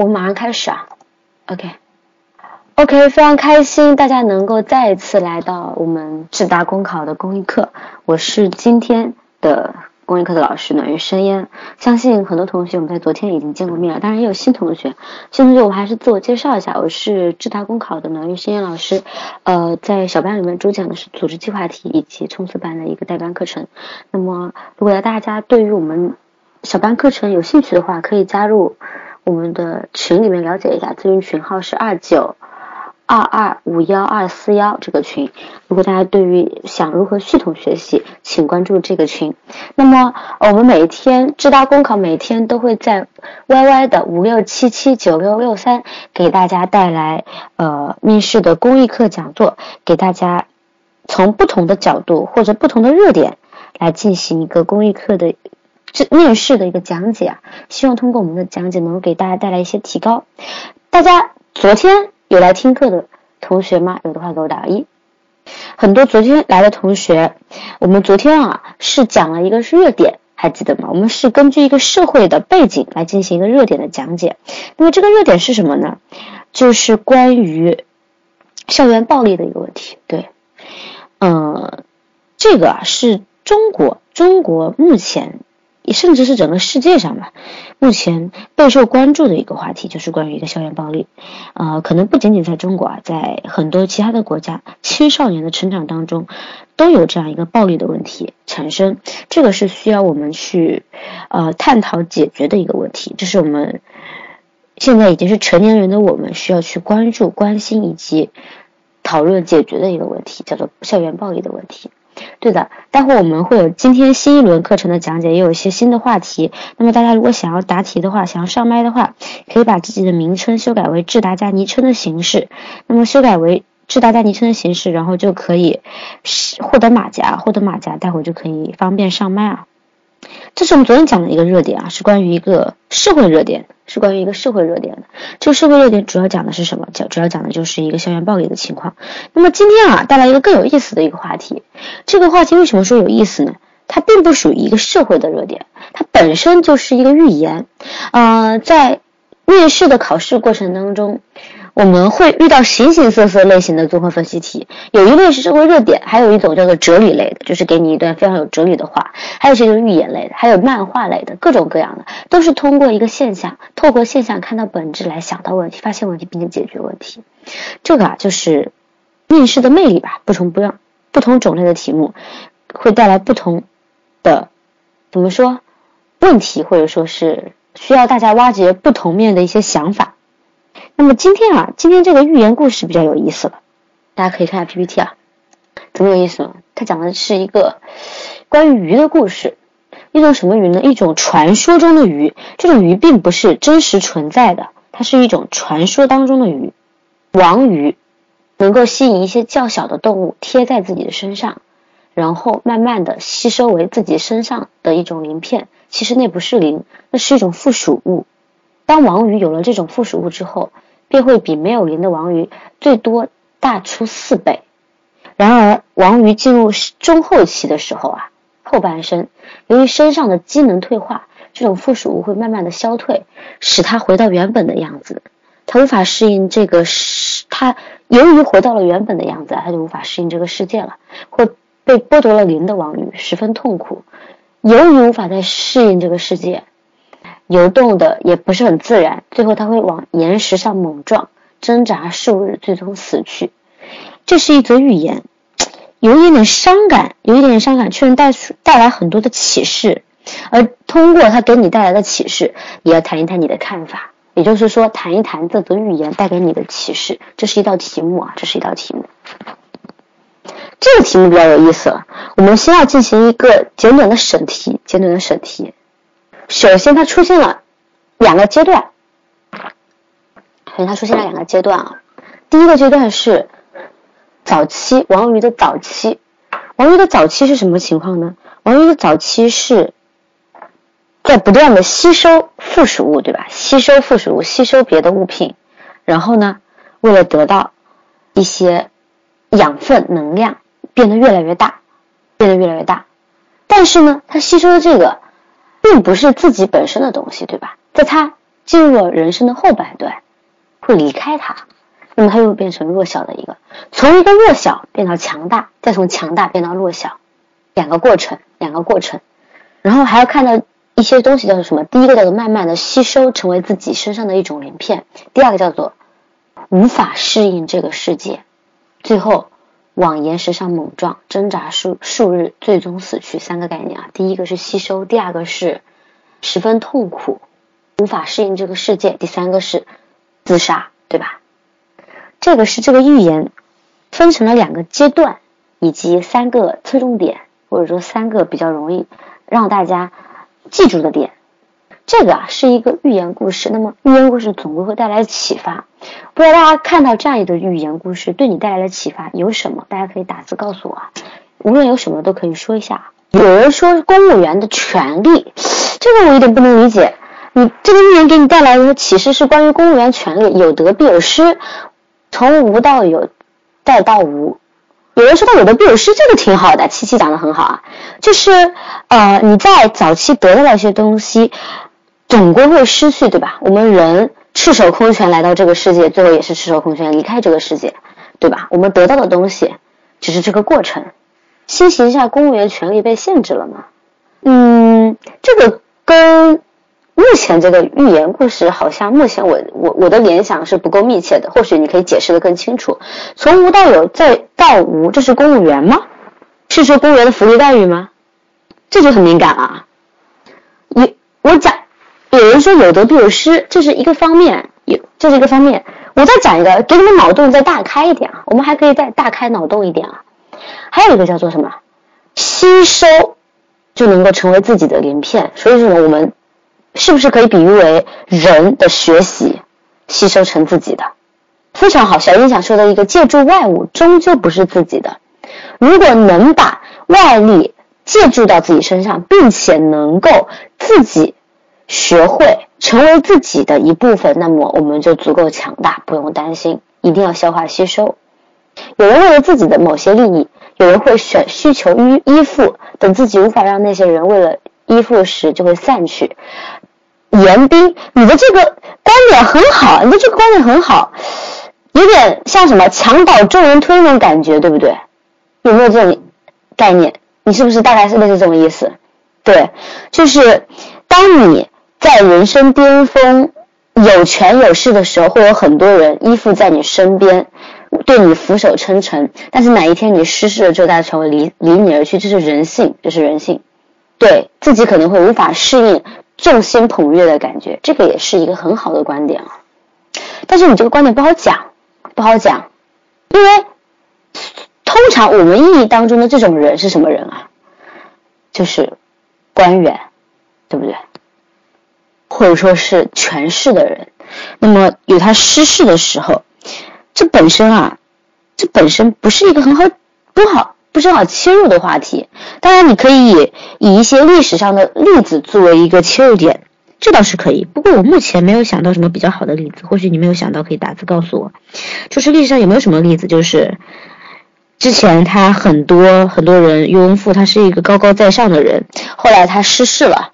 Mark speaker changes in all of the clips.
Speaker 1: 我们马上开始啊，OK，OK，非常开心大家能够再一次来到我们智达公考的公益课，我是今天的公益课的老师暖玉生烟，相信很多同学我们在昨天已经见过面了，当然也有新同学，新同学我还是自我介绍一下，我是智达公考的暖玉生烟老师，呃，在小班里面主讲的是组织计划题以及冲刺班的一个代班课程，那么如果大家对于我们小班课程有兴趣的话，可以加入我们的群里面了解一下，咨询群号是二九二二五幺二四幺这个群。如果大家对于想如何系统学习，请关注这个群。那么我们每天智大公考每天都会在 YY 的五六七七九六六三给大家带来呃面试的公益课讲座，给大家从不同的角度或者不同的热点来进行一个公益课的。这面试的一个讲解啊，希望通过我们的讲解能够给大家带来一些提高。大家昨天有来听课的同学吗？有的话给我打个一。很多昨天来的同学，我们昨天啊是讲了一个热点，还记得吗？我们是根据一个社会的背景来进行一个热点的讲解。那么这个热点是什么呢？就是关于校园暴力的一个问题。对，嗯，这个啊是中国中国目前。也甚至是整个世界上吧，目前备受关注的一个话题就是关于一个校园暴力，呃，可能不仅仅在中国啊，在很多其他的国家，青少年的成长当中都有这样一个暴力的问题产生，这个是需要我们去呃探讨解决的一个问题，这是我们现在已经是成年人的我们需要去关注、关心以及讨论解决的一个问题，叫做校园暴力的问题。对的，待会我们会有今天新一轮课程的讲解，也有一些新的话题。那么大家如果想要答题的话，想要上麦的话，可以把自己的名称修改为智达加昵称的形式。那么修改为智达加昵称的形式，然后就可以获得马甲，获得马甲，待会就可以方便上麦啊。这是我们昨天讲的一个热点啊，是关于一个社会热点，是关于一个社会热点的。这个社会热点主要讲的是什么？讲主要讲的就是一个校园暴力的情况。那么今天啊，带来一个更有意思的一个话题。这个话题为什么说有意思呢？它并不属于一个社会的热点，它本身就是一个预言。呃，在面试的考试过程当中。我们会遇到形形色色类型的综合分析题，有一类是社会热点，还有一种叫做哲理类的，就是给你一段非常有哲理的话，还有一些就是寓言类的，还有漫画类的，各种各样的，都是通过一个现象，透过现象看到本质来想到问题，发现问题并且解决问题。这个啊，就是面试的魅力吧，不同不样，不同种类的题目会带来不同的怎么说问题，或者说是需要大家挖掘不同面的一些想法。那么今天啊，今天这个寓言故事比较有意思了，大家可以看下 PPT 啊，怎么有意思呢？它讲的是一个关于鱼的故事，一种什么鱼呢？一种传说中的鱼，这种鱼并不是真实存在的，它是一种传说当中的鱼，王鱼，能够吸引一些较小的动物贴在自己的身上，然后慢慢的吸收为自己身上的一种鳞片，其实那不是鳞，那是一种附属物。当王鱼有了这种附属物之后，便会比没有鳞的王鱼最多大出四倍。然而，王鱼进入中后期的时候啊，后半生由于身上的机能退化，这种附属物会慢慢的消退，使它回到原本的样子。它无法适应这个世，它由于回到了原本的样子，它就无法适应这个世界了。会被剥夺了鳞的王鱼十分痛苦，由于无法再适应这个世界。游动的也不是很自然，最后它会往岩石上猛撞，挣扎数日，最终死去。这是一则寓言，有一点点伤感，有一点点伤感，却能带出带来很多的启示。而通过它给你带来的启示，也要谈一谈你的看法，也就是说，谈一谈这则寓言带给你的启示。这是一道题目啊，这是一道题目。这个题目比较有意思了，我们先要进行一个简短的审题，简短的审题。首先，它出现了两个阶段。首先，它出现了两个阶段啊。第一个阶段是早期王鱼的早期。王鱼的早期是什么情况呢？王鱼的早期是在不断的吸收附属物，对吧？吸收附属物，吸收别的物品，然后呢，为了得到一些养分、能量，变得越来越大，变得越来越大。但是呢，它吸收的这个。并不是自己本身的东西，对吧？在他进入了人生的后半段，会离开他，那么他又变成弱小的一个，从一个弱小变到强大，再从强大变到弱小，两个过程，两个过程，然后还要看到一些东西叫做什么？第一个叫做慢慢的吸收，成为自己身上的一种鳞片；第二个叫做无法适应这个世界，最后。往岩石上猛撞，挣扎数数日，最终死去。三个概念啊，第一个是吸收，第二个是十分痛苦，无法适应这个世界，第三个是自杀，对吧？这个是这个预言分成了两个阶段，以及三个侧重点，或者说三个比较容易让大家记住的点。这个啊是一个寓言故事，那么寓言故事总归会带来启发。不知道大家看到这样一个寓言故事，对你带来的启发有什么？大家可以打字告诉我啊。无论有什么都可以说一下。有人说公务员的权利，这个我有点不能理解。你这个寓言给你带来的启示是关于公务员权利，有得必有失，从无到有，再到无。有人说他有得必有失，这个挺好的。七七讲的很好啊，就是呃你在早期得到了一些东西。总归会失去，对吧？我们人赤手空拳来到这个世界，最后也是赤手空拳离开这个世界，对吧？我们得到的东西只是这个过程。新形下公务员权利被限制了吗？嗯，这个跟目前这个寓言故事好像目前我我我的联想是不够密切的。或许你可以解释的更清楚。从无到有再到无，这是公务员吗？是说公务员的福利待遇吗？这就很敏感了。啊你我讲。有人说有得必有失，这是一个方面，有这是一个方面。我再讲一个，给你们脑洞再大开一点啊，我们还可以再大开脑洞一点啊。还有一个叫做什么？吸收就能够成为自己的鳞片。所以说我们是不是可以比喻为人的学习吸收成自己的？非常好，小英想说的一个借助外物终究不是自己的。如果能把外力借助到自己身上，并且能够自己。学会成为自己的一部分，那么我们就足够强大，不用担心，一定要消化吸收。有人为了自己的某些利益，有人会选需求依依附，等自己无法让那些人为了依附时，就会散去。严彬，你的这个观点很好，你的这个观点很好，有点像什么墙倒众人推那种感觉，对不对？有没有这种概念？你是不是大概是不是这种意思？对，就是当你。在人生巅峰、有权有势的时候，会有很多人依附在你身边，对你俯首称臣。但是哪一天你失势了之后，大家成为离离你而去，这是人性，这是人性。对自己可能会无法适应众星捧月的感觉，这个也是一个很好的观点啊。但是你这个观点不好讲，不好讲，因为通常我们意义当中的这种人是什么人啊？就是官员，对不对？或者说是权势的人，那么有他失势的时候，这本身啊，这本身不是一个很好不好不是很好切入的话题。当然，你可以以一些历史上的例子作为一个切入点，这倒是可以。不过我目前没有想到什么比较好的例子，或许你没有想到，可以打字告诉我。就是历史上有没有什么例子，就是之前他很多很多人拥护，他是一个高高在上的人，后来他失势了。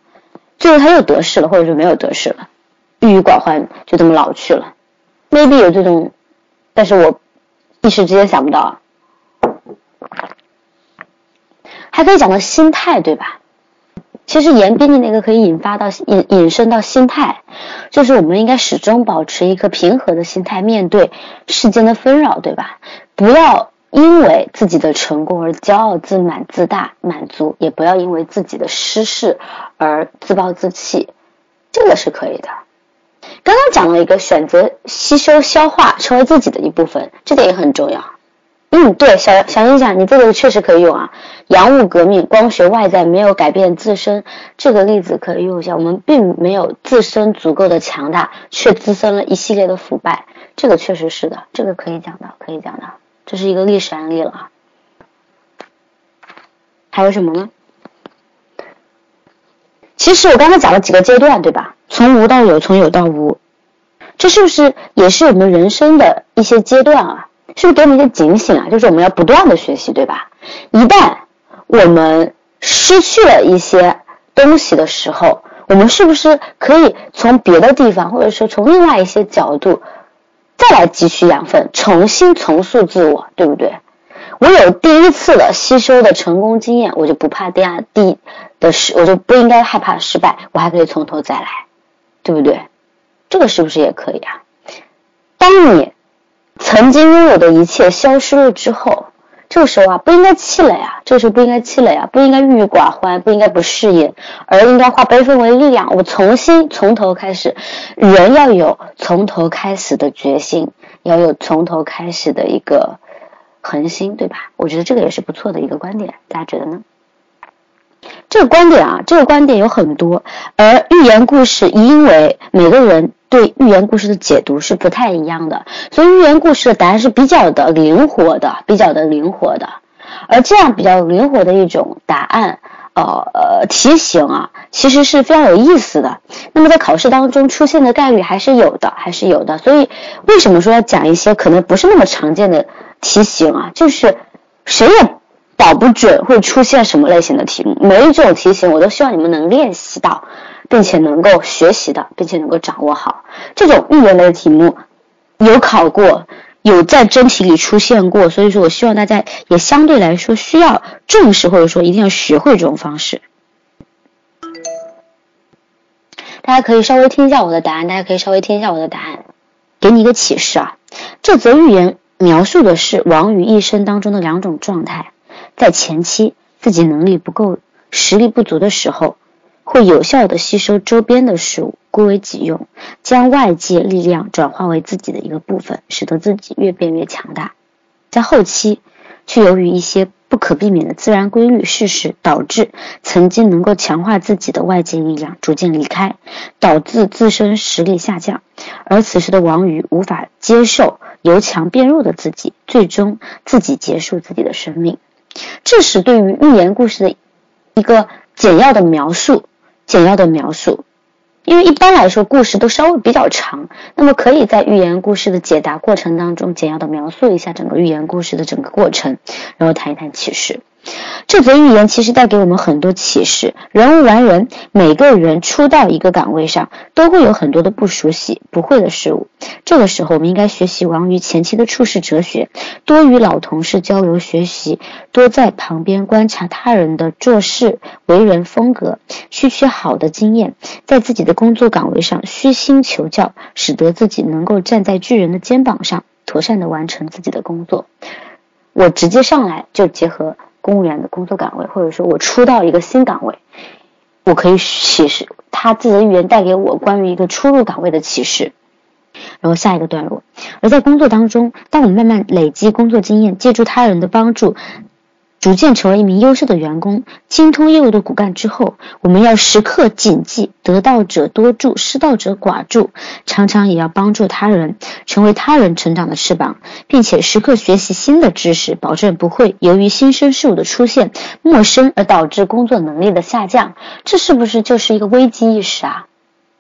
Speaker 1: 最后他又得势了，或者说没有得势了，郁郁寡欢，就这么老去了。maybe 有这种，但是我一时之间想不到。还可以讲到心态，对吧？其实严彬的那个可以引发到引引申到心态，就是我们应该始终保持一颗平和的心态面对世间的纷扰，对吧？不要。因为自己的成功而骄傲自满自大满足，也不要因为自己的失势而自暴自弃，这个是可以的。刚刚讲了一个选择吸收消化成为自己的一部分，这点也很重要。嗯，对，小小英讲你这个确实可以用啊。洋务革命光学外在没有改变自身，这个例子可以用一下。我们并没有自身足够的强大，却滋生了一系列的腐败，这个确实是的，这个可以讲的，可以讲的。这是一个历史案例了，还有什么呢？其实我刚才讲了几个阶段，对吧？从无到有，从有到无，这是不是也是我们人生的一些阶段啊？是不是给我们一个警醒啊？就是我们要不断的学习，对吧？一旦我们失去了一些东西的时候，我们是不是可以从别的地方，或者说从另外一些角度，再来汲取养分，重新重塑自我，对不对？我有第一次的吸收的成功经验，我就不怕第二、第的失，我就不应该害怕失败，我还可以从头再来，对不对？这个是不是也可以啊？当你曾经拥有的一切消失了之后。这时候啊，不应该气馁啊，这个时候不应该气馁啊，不应该郁郁寡欢，不应该不适应，而应该化悲愤为力量。我重新从头开始，人要有从头开始的决心，要有从头开始的一个恒心，对吧？我觉得这个也是不错的一个观点，大家觉得呢？这个观点啊，这个观点有很多，而寓言故事因为每个人。对寓言故事的解读是不太一样的，所以寓言故事的答案是比较的灵活的，比较的灵活的。而这样比较灵活的一种答案，呃呃题型啊，其实是非常有意思的。那么在考试当中出现的概率还是有的，还是有的。所以为什么说要讲一些可能不是那么常见的题型啊？就是谁也保不准会出现什么类型的题目。每一种题型我都希望你们能练习到。并且能够学习的，并且能够掌握好这种寓言类的题目，有考过，有在真题里出现过，所以说我希望大家也相对来说需要重视，或者说一定要学会这种方式。大家可以稍微听一下我的答案，大家可以稍微听一下我的答案，给你一个启示啊。这则寓言描述的是王宇一生当中的两种状态，在前期自己能力不够、实力不足的时候。会有效的吸收周边的事物，归为己用，将外界力量转化为自己的一个部分，使得自己越变越强大。在后期，却由于一些不可避免的自然规律事实，导致曾经能够强化自己的外界力量逐渐离开，导致自身实力下降。而此时的王宇无法接受由强变弱的自己，最终自己结束自己的生命。这是对于寓言故事的一个简要的描述。简要的描述，因为一般来说故事都稍微比较长，那么可以在寓言故事的解答过程当中简要的描述一下整个寓言故事的整个过程，然后谈一谈启示。这则寓言其实带给我们很多启示。人无完人，每个人初到一个岗位上，都会有很多的不熟悉、不会的事物。这个时候，我们应该学习王于前期的处事哲学，多与老同事交流学习，多在旁边观察他人的做事、为人风格，吸取好的经验，在自己的工作岗位上虚心求教，使得自己能够站在巨人的肩膀上，妥善的完成自己的工作。我直接上来就结合。公务员的工作岗位，或者说我出到一个新岗位，我可以启示他自己的语言带给我关于一个出入岗位的启示。然后下一个段落，而在工作当中，当我们慢慢累积工作经验，借助他人的帮助。逐渐成为一名优秀的员工，精通业务的骨干之后，我们要时刻谨记“得道者多助，失道者寡助”，常常也要帮助他人，成为他人成长的翅膀，并且时刻学习新的知识，保证不会由于新生事物的出现陌生而导致工作能力的下降。这是不是就是一个危机意识啊？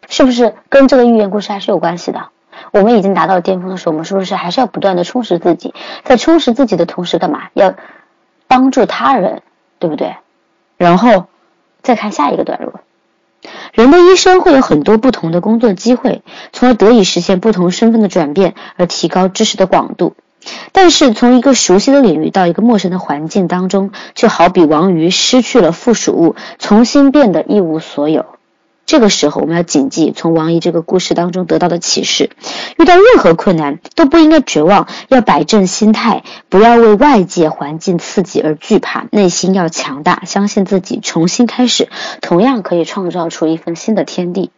Speaker 1: 是不是跟这个寓言故事还是有关系的？我们已经达到巅峰的时候，我们是不是还是要不断的充实自己？在充实自己的同时，干嘛要？帮助他人，对不对？然后再看下一个段落。人的一生会有很多不同的工作机会，从而得以实现不同身份的转变，而提高知识的广度。但是，从一个熟悉的领域到一个陌生的环境当中，就好比王鱼失去了附属物，重新变得一无所有。这个时候，我们要谨记从王姨这个故事当中得到的启示：遇到任何困难都不应该绝望，要摆正心态，不要为外界环境刺激而惧怕，内心要强大，相信自己，重新开始，同样可以创造出一份新的天地。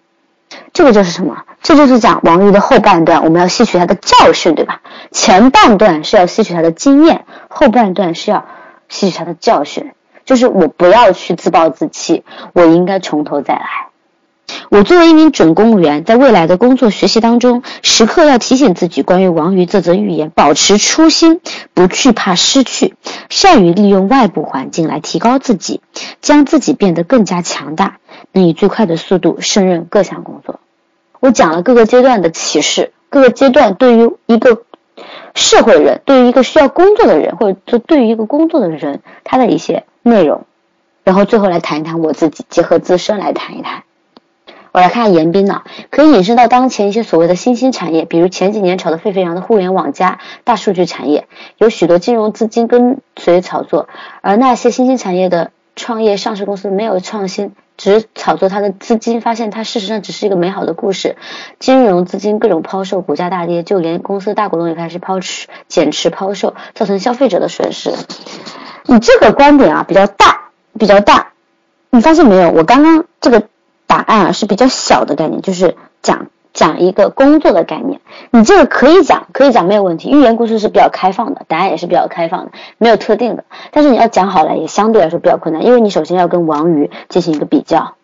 Speaker 1: 这个就是什么？这就是讲王姨的后半段，我们要吸取她的教训，对吧？前半段是要吸取她的经验，后半段是要吸取她的教训，就是我不要去自暴自弃，我应该从头再来。我作为一名准公务员，在未来的工作学习当中，时刻要提醒自己关于王瑜这则寓言，保持初心，不惧怕失去，善于利用外部环境来提高自己，将自己变得更加强大，能以最快的速度胜任各项工作。我讲了各个阶段的启示，各个阶段对于一个社会人，对于一个需要工作的人，或者说对于一个工作的人，他的一些内容，然后最后来谈一谈我自己，结合自身来谈一谈。我来看看言宾呢，可以引申到当前一些所谓的新兴产业，比如前几年炒得沸沸扬的互联网加大数据产业，有许多金融资金跟随炒作，而那些新兴产业的创业上市公司没有创新，只炒作它的资金，发现它事实上只是一个美好的故事，金融资金各种抛售，股价大跌，就连公司大股东也开始抛持减持抛售，造成消费者的损失。你这个观点啊比较大，比较大，你发现没有？我刚刚这个。答案啊是比较小的概念，就是讲讲一个工作的概念。你这个可以讲，可以讲没有问题。寓言故事是比较开放的，答案也是比较开放的，没有特定的。但是你要讲好了，也相对来说比较困难，因为你首先要跟王鱼进行一个比较。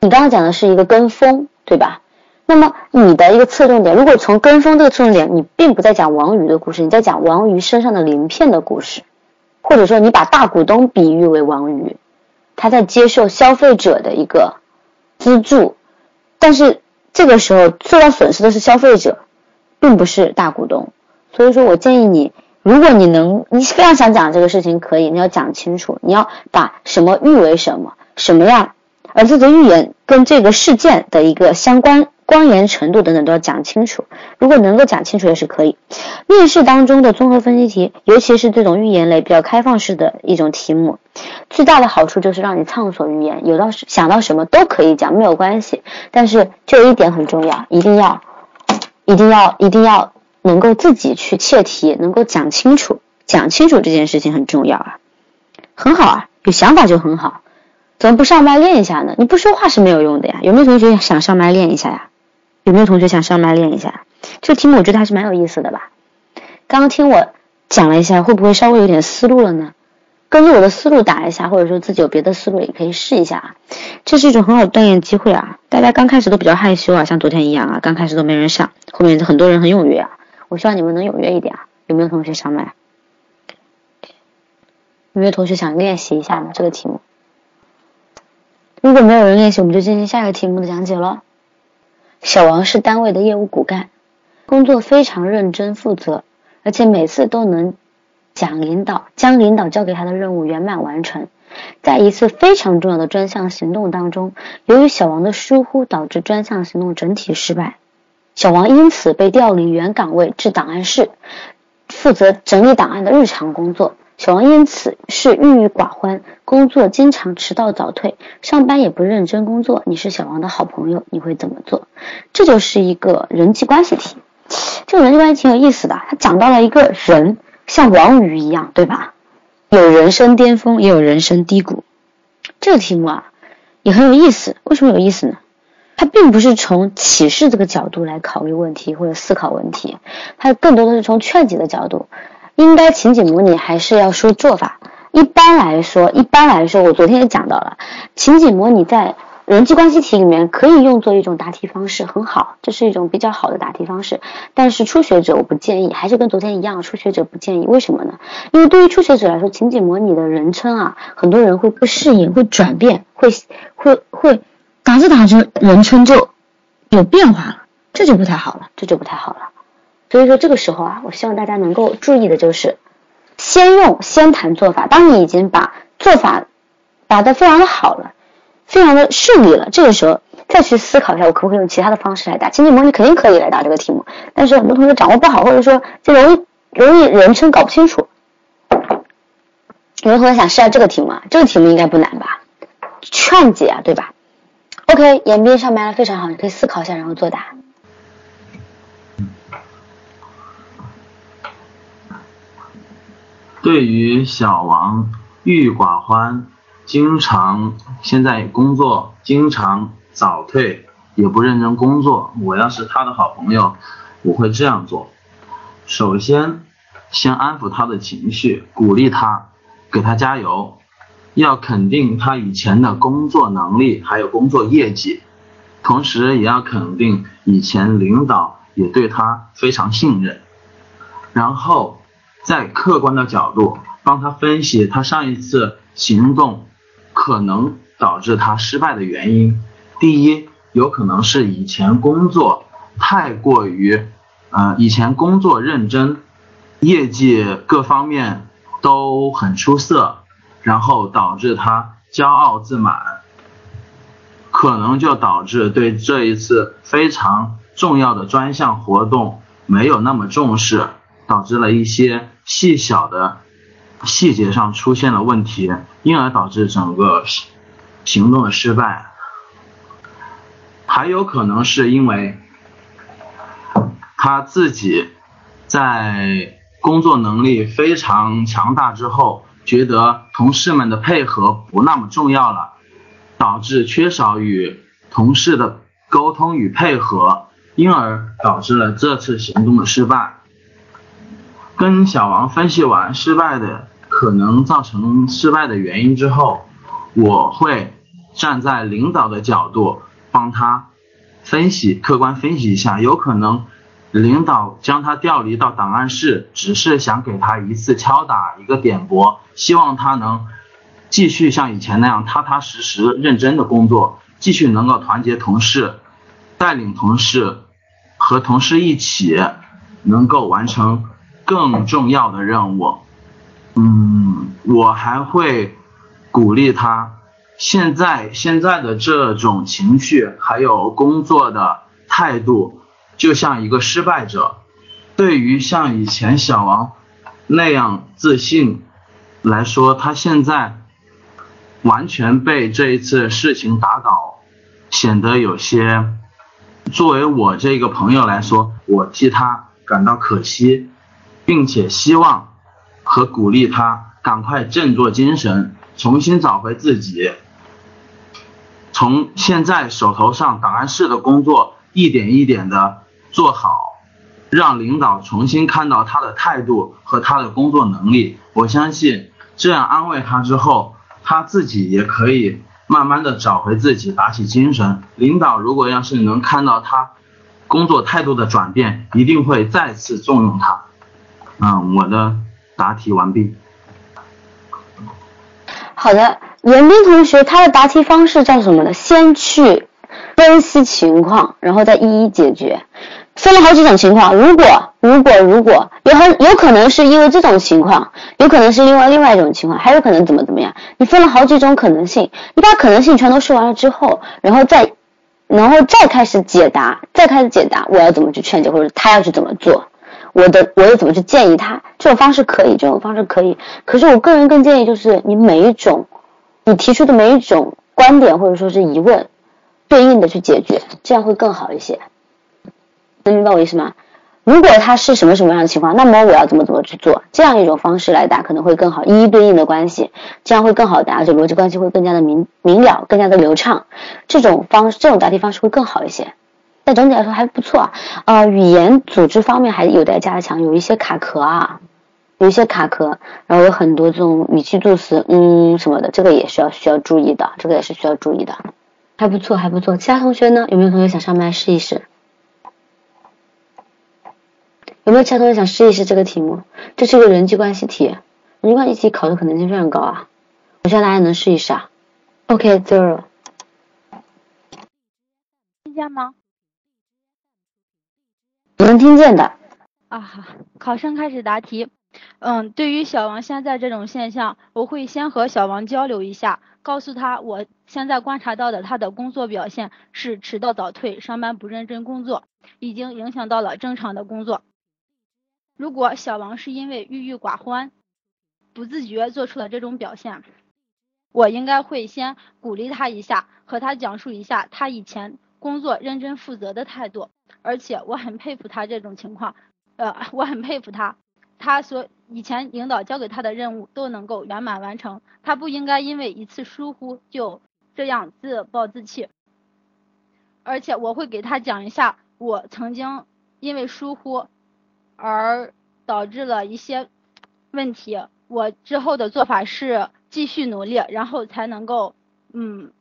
Speaker 1: 你刚刚讲的是一个跟风，对吧？那么你的一个侧重点，如果从跟风这个侧重点，你并不在讲王鱼的故事，你在讲王鱼身上的鳞片的故事，或者说你把大股东比喻为王鱼，他在接受消费者的一个。资助，但是这个时候受到损失的是消费者，并不是大股东。所以说我建议你，如果你能，你非常想讲这个事情，可以，你要讲清楚，你要把什么誉为什么，什么样，而这个预言跟这个事件的一个相关。光严程度等等都要讲清楚，如果能够讲清楚也是可以。面试当中的综合分析题，尤其是这种预言类比较开放式的一种题目，最大的好处就是让你畅所欲言，有到想到什么都可以讲，没有关系。但是就一点很重要，一定要，一定要，一定要能够自己去切题，能够讲清楚，讲清楚这件事情很重要啊。很好啊，有想法就很好，怎么不上麦练一下呢？你不说话是没有用的呀。有没有同学想上麦练一下呀？有没有同学想上麦练一下？这个题目我觉得还是蛮有意思的吧。刚刚听我讲了一下，会不会稍微有点思路了呢？根据我的思路答一下，或者说自己有别的思路也可以试一下啊。这是一种很好的锻炼机会啊。大家刚开始都比较害羞啊，像昨天一样啊，刚开始都没人上，后面很多人很踊跃啊。我希望你们能踊跃一点啊。有没有同学上麦？有没有同学想练习一下呢？这个题目？如果没有人练习，我们就进行下一个题目的讲解了。小王是单位的业务骨干，工作非常认真负责，而且每次都能讲领导将领导交给他的任务圆满完成。在一次非常重要的专项行动当中，由于小王的疏忽，导致专项行动整体失败。小王因此被调离原岗位至档案室，负责整理档案的日常工作。小王因此是郁郁寡欢，工作经常迟到早退，上班也不认真工作。你是小王的好朋友，你会怎么做？这就是一个人际关系题。这个人际关系挺有意思的，他讲到了一个人像王宇一样，对吧？有人生巅峰，也有人生低谷。这个题目啊，也很有意思。为什么有意思呢？它并不是从启示这个角度来考虑问题或者思考问题，它更多的是从劝解的角度。应该情景模拟还是要说做法？一般来说，一般来说，我昨天也讲到了，情景模拟在人际关系题里面可以用作一种答题方式，很好，这是一种比较好的答题方式。但是初学者我不建议，还是跟昨天一样，初学者不建议。为什么呢？因为对于初学者来说，情景模拟的人称啊，很多人会不适应，会转变，会会会打着打着人称就有变化了，这就不太好了，这就不太好了。所以说这个时候啊，我希望大家能够注意的就是，先用先谈做法。当你已经把做法答得非常的好了，非常的顺利了，这个时候再去思考一下，我可不可以用其他的方式来答？情景模拟肯定可以来答这个题目，但是很多同学掌握不好，或者说就容易容易人称搞不清楚。有的同学想试下这个题目啊，这个题目应该不难吧？劝解啊，对吧？OK，严斌上麦了，非常好，你可以思考一下，然后作答。
Speaker 2: 对于小王郁寡欢，经常现在工作经常早退，也不认真工作。我要是他的好朋友，我会这样做：首先，先安抚他的情绪，鼓励他，给他加油，要肯定他以前的工作能力还有工作业绩，同时也要肯定以前领导也对他非常信任，然后。在客观的角度帮他分析他上一次行动可能导致他失败的原因。第一，有可能是以前工作太过于，呃，以前工作认真，业绩各方面都很出色，然后导致他骄傲自满。可能就导致对这一次非常重要的专项活动没有那么重视，导致了一些细小的细节上出现了问题，因而导致整个行动的失败。还有可能是因为他自己在工作能力非常强大之后，觉得同事们的配合不那么重要了。导致缺少与同事的沟通与配合，因而导致了这次行动的失败。跟小王分析完失败的可能造成失败的原因之后，我会站在领导的角度帮他分析，客观分析一下，有可能领导将他调离到档案室，只是想给他一次敲打，一个点拨，希望他能。继续像以前那样踏踏实实、认真的工作，继续能够团结同事，带领同事和同事一起，能够完成更重要的任务。嗯，我还会鼓励他。现在现在的这种情绪还有工作的态度，就像一个失败者。对于像以前小王那样自信来说，他现在。完全被这一次事情打倒，显得有些。作为我这个朋友来说，我替他感到可惜，并且希望和鼓励他赶快振作精神，重新找回自己。从现在手头上档案室的工作一点一点的做好，让领导重新看到他的态度和他的工作能力。我相信这样安慰他之后。他自己也可以慢慢的找回自己，打起精神。领导如果要是能看到他工作态度的转变，一定会再次重用他。嗯，我的答题完毕。
Speaker 1: 好的，严斌同学，他的答题方式叫什么呢？先去分析情况，然后再一一解决。分了好几种情况，如果如果如果有很有可能是因为这种情况，有可能是因为另外一种情况，还有可能怎么怎么样？你分了好几种可能性，你把可能性全都说完了之后，然后再然后再开始解答，再开始解答，我要怎么去劝解，或者他要去怎么做，我的我又怎么去建议他？这种方式可以，这种方式可以。可是我个人更建议就是你每一种你提出的每一种观点或者说是疑问，对应的去解决，这样会更好一些。能明白我意思吗？如果他是什么什么样的情况，那么我要怎么怎么去做？这样一种方式来答可能会更好，一一对应的关系，这样会更好答，而且逻辑关系会更加的明明了，更加的流畅。这种方这种答题方式会更好一些。但整体来说还不错啊。呃，语言组织方面还有待加强，有一些卡壳啊，有一些卡壳，然后有很多这种语气助词，嗯什么的，这个也需要需要注意的，这个也是需要注意的。还不错，还不错。其他同学呢？有没有同学想上麦试一试？有没有其他同学想试一试这个题目？这是个人际关系题，人际关系题考的可能性非常高啊！我希望大家能试一试啊。OK，zero。
Speaker 3: 听见吗？
Speaker 1: 能听见的。
Speaker 3: 啊好，考生开始答题。嗯，对于小王现在这种现象，我会先和小王交流一下，告诉他我现在观察到的他的工作表现是迟到早退，上班不认真工作，已经影响到了正常的工作。如果小王是因为郁郁寡欢，不自觉做出了这种表现，我应该会先鼓励他一下，和他讲述一下他以前工作认真负责的态度，而且我很佩服他这种情况，呃，我很佩服他，他所以前领导交给他的任务都能够圆满完成，他不应该因为一次疏忽就这样自暴自弃，而且我会给他讲一下我曾经因为疏忽。而导致了一些问题，我之后的做法是继续努力，然后才能够嗯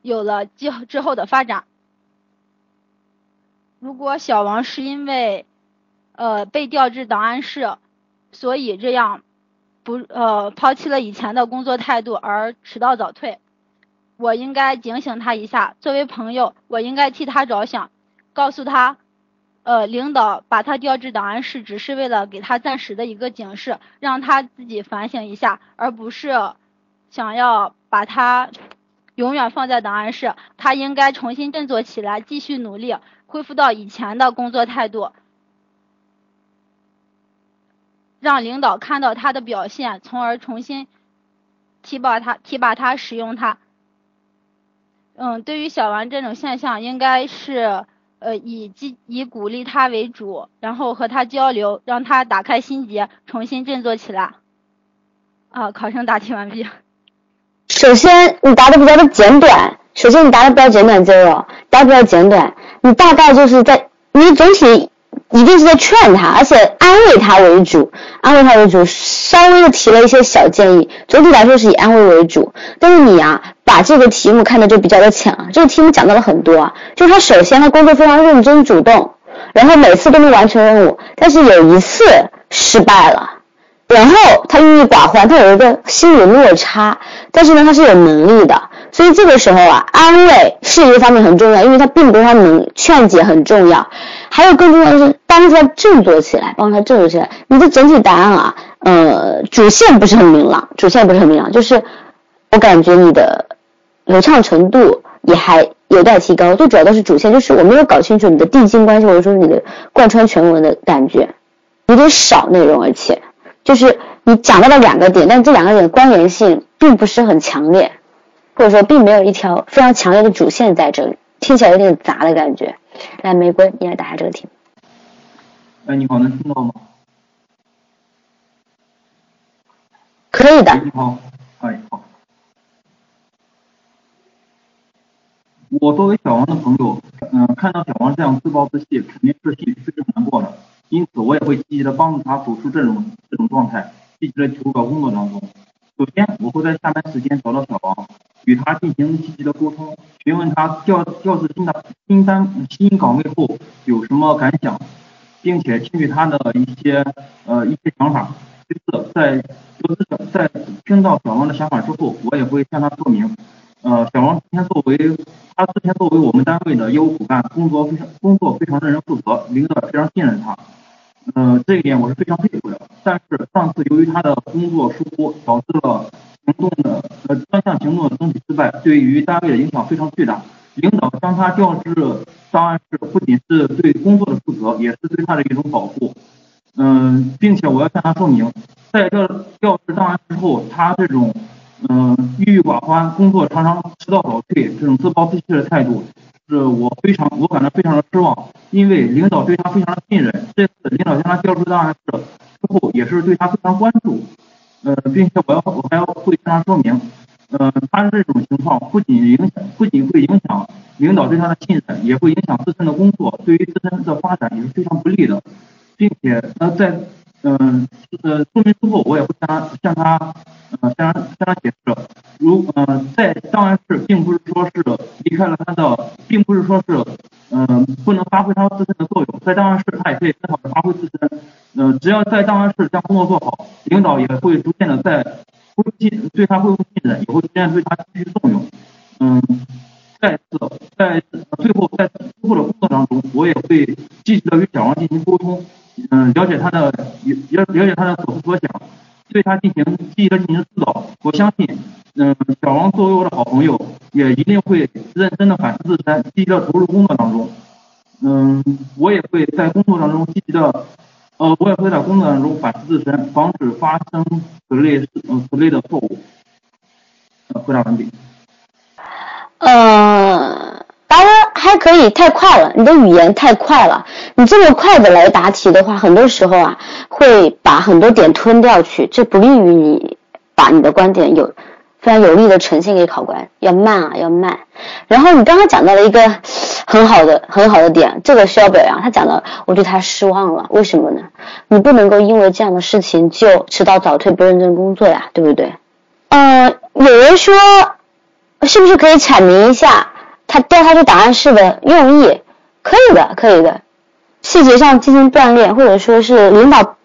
Speaker 3: 有了之之后的发展。如果小王是因为呃被调至档案室，所以这样不呃抛弃了以前的工作态度而迟到早退，我应该警醒他一下。作为朋友，我应该替他着想，告诉他。呃，领导把他调至档案室，只是为了给他暂时的一个警示，让他自己反省一下，而不是想要把他永远放在档案室，他应该重新振作起来，继续努力，恢复到以前的工作态度，让领导看到他的表现，从而重新提拔他，提拔他，使用他。嗯，对于小王这种现象，应该是呃以积以鼓励他为主，然后和他交流，让他打开心结，重新振作起来。啊，考生答题完毕。
Speaker 1: 首先，你答的比较的简短。首先，你答的比较简短，肌肉答的比较简短。你大概就是在，你总体一定是在劝他，而且安慰他为主，安慰他为主，稍微的提了一些小建议。总体来说是以安慰为主。但是你啊，把这个题目看的就比较的浅啊。这个题目讲到了很多啊，就他首先他工作非常认真主动，然后每次都能完成任务，但是有一次失败了。然后他郁郁寡欢，他有一个心理落差，但是呢，他是有能力的，所以这个时候啊，安慰是一个方面很重要，因为他并不是他能劝解很重要，还有更重要的是帮助他振作起来，帮助他振作起来。你的整体答案啊，呃，主线不是很明朗，主线不是很明朗，就是我感觉你的流畅程度也还有待提高，最主要的是主线，就是我没有搞清楚你的定性关系或者说你的贯穿全文的感觉，有点少内容，而且。就是你讲到了两个点，但这两个点的关联性并不是很强烈，或者说并没有一条非常强烈的主线在这里，听起来有点杂的感觉。来，玫瑰，你来答下这个题。
Speaker 4: 哎，你好，能听到吗？
Speaker 1: 可以的。
Speaker 4: 你好，哎，好。我作为小王的朋友，嗯，看到小王这样自暴自弃，肯定是心里非常难过的。因此，我也会积极的帮助他走出这种这种状态，积极的投入到工作当中。首先，我会在下班时间找到小王，与他进行积极的沟通，询问他调调至新的新单新岗位后有什么感想，并且听取他的一些呃一些想法。其次，在得知在听到小王的想法之后，我也会向他说明，呃，小王之前作为他之前作为我们单位的业务骨干，工作非常工作非常认真负责，领导非常信任他。呃，这一点我是非常佩服的。但是上次由于他的工作疏忽，导致了行动的呃专项行动的整体失败，对于单位的影响非常巨大。领导将他调至档案室，不仅是对工作的负责，也是对他的一种保护。嗯，并且我要向他说明，在调调至档案室后，他这种嗯郁郁寡欢、工作常常迟到早退、这种自暴自弃的态度。是我非常，我感到非常的失望，因为领导对他非常的信任，这次领导将他调出档案室之后，也是对他非常关注，呃，并且我要我还要会向他说明，呃，他这种情况不仅影响，不仅会影响领导对他的信任，也会影响自身的工作，对于自身的发展也是非常不利的，并且呃在。嗯，呃，说明之后，我也会向他向他，呃，向他向他解释，如，呃，在档案室，并不是说是离开了他的，并不是说是，嗯，不能发挥他自身的作用，在档案室，他也可以很好的发挥自身，呃，只要在档案室将工作做好，领导也会逐渐的在恢复，对他恢复信任，也会逐渐对他继续重用，嗯，再次在最后在之后的工作当中，我也会积极的与小王进行沟通。嗯，了解他的，了了解他的所思所想，对他进行积极的进行指导。我相信，嗯，小王作为我的好朋友，也一定会认真的反思自身，积极的投入工作当中。嗯，我也会在工作当中积极的，呃，我也会在工作当中反思自身，防止发生此类嗯此类的错误。回答完毕。
Speaker 1: 呃。答的还可以，太快了，你的语言太快了。你这么快的来答题的话，很多时候啊，会把很多点吞掉去，这不利于你把你的观点有非常有力的呈现给考官。要慢啊，要慢。然后你刚刚讲到了一个很好的很好的点，这个需要表扬。他讲的我对他失望了，为什么呢？你不能够因为这样的事情就迟到早退、不认真工作呀，对不对？呃，有人说，是不是可以阐明一下？他调他去档案室的用意，可以的，可以的。细节上进行锻炼，或者说是领导，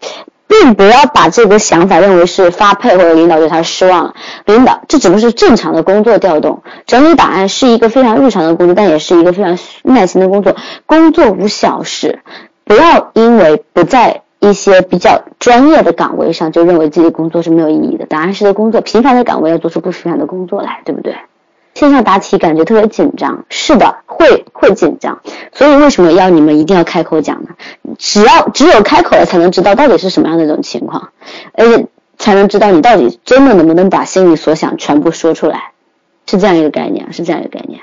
Speaker 1: 并不要把这个想法认为是发配或者领导对他失望了。领导，这只不是正常的工作调动。整理档案是一个非常日常的工作，但也是一个非常耐心的工作。工作无小事，不要因为不在一些比较专业的岗位上，就认为自己工作是没有意义的。档案室的工作，平凡的岗位要做出不平凡的工作来，对不对？线上答题感觉特别紧张，是的，会会紧张，所以为什么要你们一定要开口讲呢？只要只有开口了，才能知道到底是什么样的一种情况，而且才能知道你到底真的能不能把心里所想全部说出来，是这样一个概念，是这样一个概念。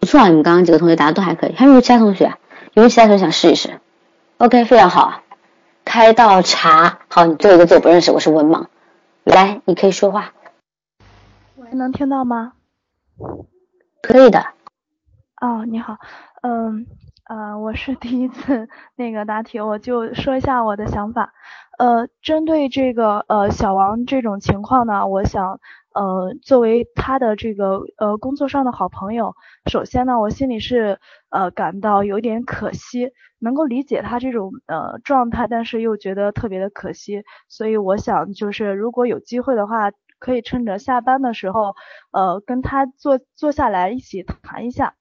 Speaker 1: 不错啊，你们刚刚几个同学答的都还可以，还有没有其他同学？有没有其他同学想试一试？OK，非常好。开道茶，好，你最后一个字我不认识，我是文盲。来，你可以说话。
Speaker 5: 喂，能听到吗？
Speaker 1: 可以的。
Speaker 5: 哦，你好，嗯，呃，我是第一次那个答题，我就说一下我的想法。呃，针对这个呃小王这种情况呢，我想呃作为他的这个呃工作上的好朋友，首先呢，我心里是呃感到有点可惜，能够理解他这种呃状态，但是又觉得特别的可惜，所以我想就是如果有机会的话。可以趁着下班的时候，呃，跟他坐坐下来一起谈一下。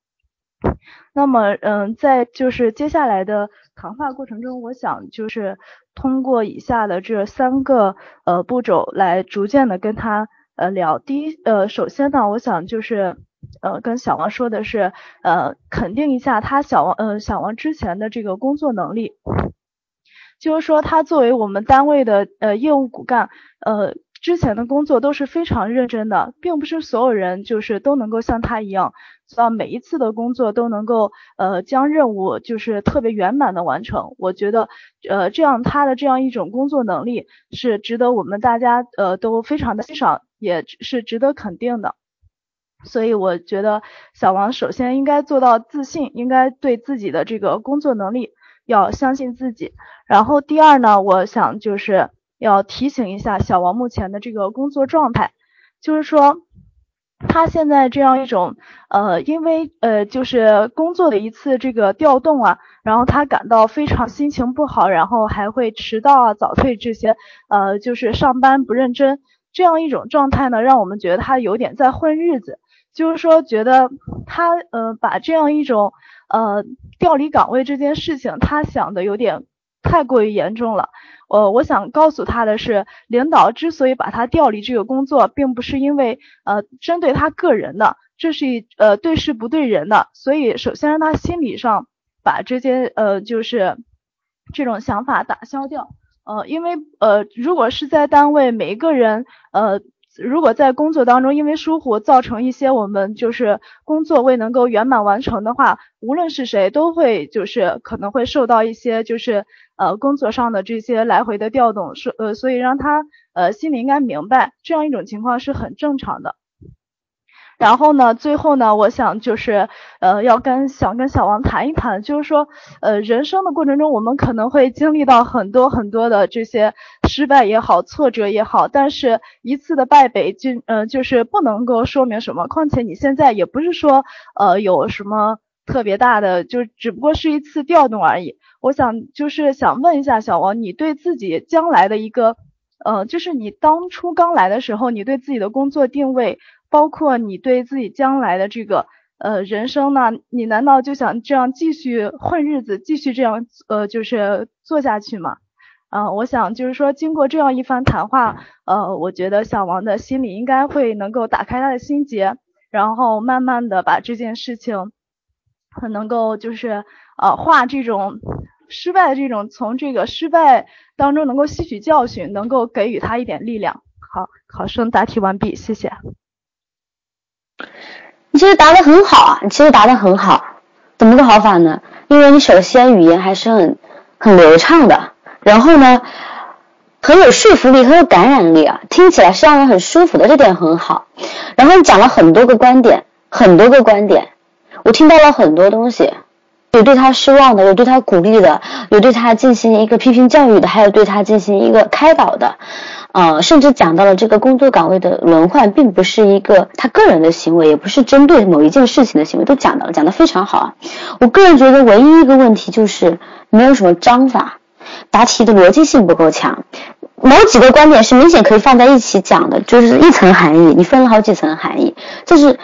Speaker 5: 那么，嗯，在就是接下来的谈话过程中，我想就是通过以下的这三个呃步骤来逐渐的跟他呃聊。第一，呃，首先呢，我想就是呃跟小王说的是，呃，肯定一下他小王，呃，小王之前的这个工作能力，就是说他作为我们单位的呃业务骨干，呃。之前的工作都是非常认真的，并不是所有人就是都能够像他一样，做到每一次的工作都能够呃将任务就是特别圆满的完成。我觉得呃这样他的这样一种工作能力是值得我们大家呃都非常的欣赏，也是值得肯定的。所以我觉得小王首先应该做到自信，应该对自己的这个工作能力要相信自己。然后第二呢，我想就是。要提醒一下小王目前的这个工作状态，就是说他现在这样一种呃，因为呃就是工作的一次这个调动啊，然后他感到非常心情不好，然后还会迟到啊、早退这些，呃就是上班不认真这样一种状态呢，让我们觉得他有点在混日子，就是说觉得他呃把这样一种呃调离岗位这件事情，他想的有点太过于严重了。呃，我想告诉他的是，领导之所以把他调离这个工作，并不是因为呃针对他个人的，这是一呃对事不对人的，所以首先让他心理上把这些呃就是这种想法打消掉，呃，因为呃如果是在单位每一个人呃。如果在工作当中因为疏忽造成一些我们就是工作未能够圆满完成的话，无论是谁都会就是可能会受到一些就是呃工作上的这些来回的调动，是呃所以让他呃心里应该明白这样一种情况是很正常的。然后呢，最后呢，我想就是，呃，要跟想跟小王谈一谈，就是说，呃，人生的过程中，我们可能会经历到很多很多的这些失败也好，挫折也好，但是一次的败北就，呃，就是不能够说明什么。况且你现在也不是说，呃，有什么特别大的，就只不过是一次调动而已。我想就是想问一下小王，你对自己将来的一个，呃，就是你当初刚来的时候，你对自己的工作定位。包括你对自己将来的这个呃人生呢，你难道就想这样继续混日子，继续这样呃就是做下去吗？呃，我想就是说经过这样一番谈话，呃，我觉得小王的心里应该会能够打开他的心结，然后慢慢的把这件事情，能够就是呃化这种失败的这种从这个失败当中能够吸取教训，能够给予他一点力量。好，考生答题完毕，谢谢。
Speaker 1: 你其实答的很好啊，你其实答的很好，怎么个好法呢？因为你首先语言还是很很流畅的，然后呢，很有说服力，很有感染力啊，听起来是让人很舒服的，这点很好。然后你讲了很多个观点，很多个观点，我听到了很多东西，有对他失望的，有对他鼓励的，有对他进行一个批评教育的，还有对他进行一个开导的。呃，甚至讲到了这个工作岗位的轮换，并不是一个他个人的行为，也不是针对某一件事情的行为，都讲到了，讲的非常好啊。我个人觉得唯一一个问题就是没有什么章法，答题的逻辑性不够强。某几个观点是明显可以放在一起讲的，就是一层含义，你分了好几层含义，这是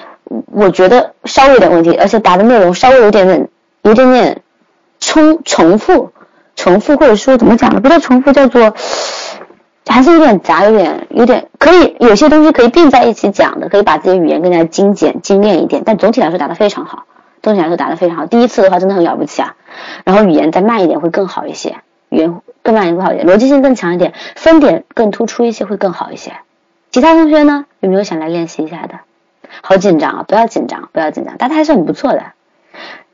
Speaker 1: 我觉得稍微有点问题，而且答的内容稍微有点点，有点点重重复，重复或者说怎么讲呢？不叫重复，叫做。还是有点杂，有点有点可以有些东西可以并在一起讲的，可以把自己语言更加精简精炼一点。但总体来说答得非常好，总体来说答得非常好。第一次的话真的很了不起啊，然后语言再慢一点会更好一些，语言更慢一点更好一点，逻辑性更强一点，分点更突出一些会更好一些。其他同学呢有没有想来练习一下的？好紧张啊！不要紧张，不要紧张，答的还是很不错的。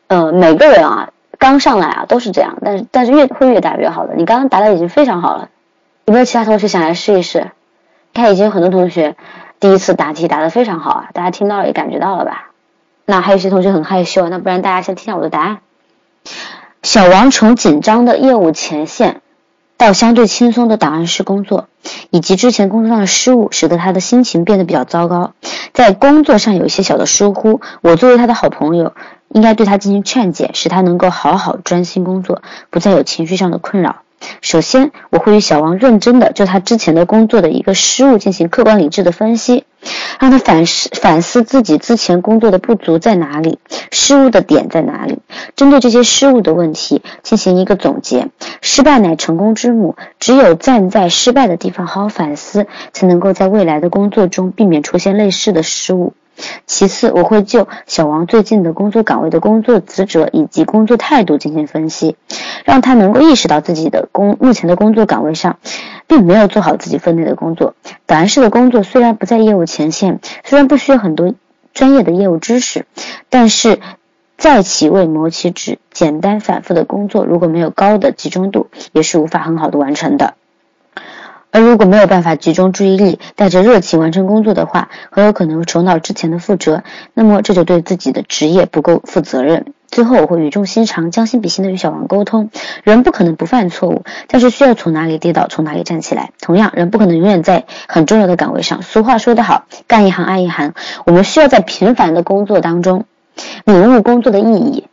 Speaker 1: 呃，每个人啊刚上来啊都是这样，但是但是越会越答越好的。你刚刚答的已经非常好了。有没有其他同学想来试一试？看，已经有很多同学第一次答题答的非常好啊，大家听到了也感觉到了吧？那还有些同学很害羞，那不然大家先听下我的答案。小王从紧张的业务前线到相对轻松的档案室工作，以及之前工作上的失误，使得他的心情变得比较糟糕，在工作上有一些小的疏忽。我作为他的好朋友，应该对他进行劝解，使他能够好好专心工作，不再有情绪上的困扰。首先，我会与小王认真的就他之前的工作的一个失误进行客观理智的分析，让他反思反思自己之前工作的不足在哪里，失误的点在哪里，针对这些失误的问题进行一个总结。失败乃成功之母，只有站在失败的地方好好反思，才能够在未来的工作中避免出现类似的失误。其次，我会就小王最近的工作岗位的工作职责以及工作态度进行分析，让他能够意识到自己的工目前的工作岗位上，并没有做好自己分内的工作。档案室的工作虽然不在业务前线，虽然不需要很多专业的业务知识，但是在其位谋其职，简单反复的工作如果没有高的集中度，也是无法很好的完成的。而如果没有办法集中注意力，带着热情完成工作的话，很有可能重蹈之前的覆辙。那么这就对自己的职业不够负责任。最后，我会语重心长、将心比心的与小王沟通：人不可能不犯错误，但是需要从哪里跌倒，从哪里站起来。同样，人不可能永远在很重要的岗位上。俗话说得好，干一行爱一行。我们需要在平凡的工作当中，领悟工作的意义。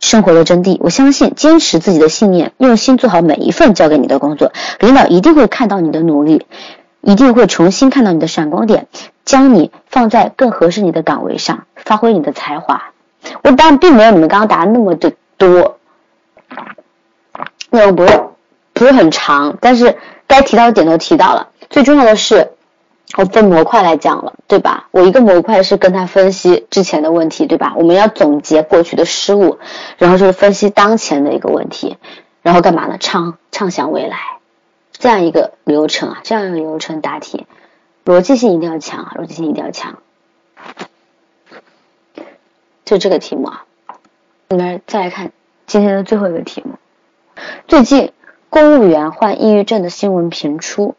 Speaker 1: 生活的真谛，我相信坚持自己的信念，用心做好每一份交给你的工作，领导一定会看到你的努力，一定会重新看到你的闪光点，将你放在更合适你的岗位上，发挥你的才华。我答案并没有你们刚刚答的那么的多，内容不是不是很长，但是该提到的点都提到了，最重要的是。我分模块来讲了，对吧？我一个模块是跟他分析之前的问题，对吧？我们要总结过去的失误，然后就是分析当前的一个问题，然后干嘛呢？畅畅想未来，这样一个流程啊，这样一个流程答题，逻辑性一定要强啊，逻辑性一定要强。就这个题目啊，我们再来看今天的最后一个题目。最近公务员患抑郁症的新闻频出。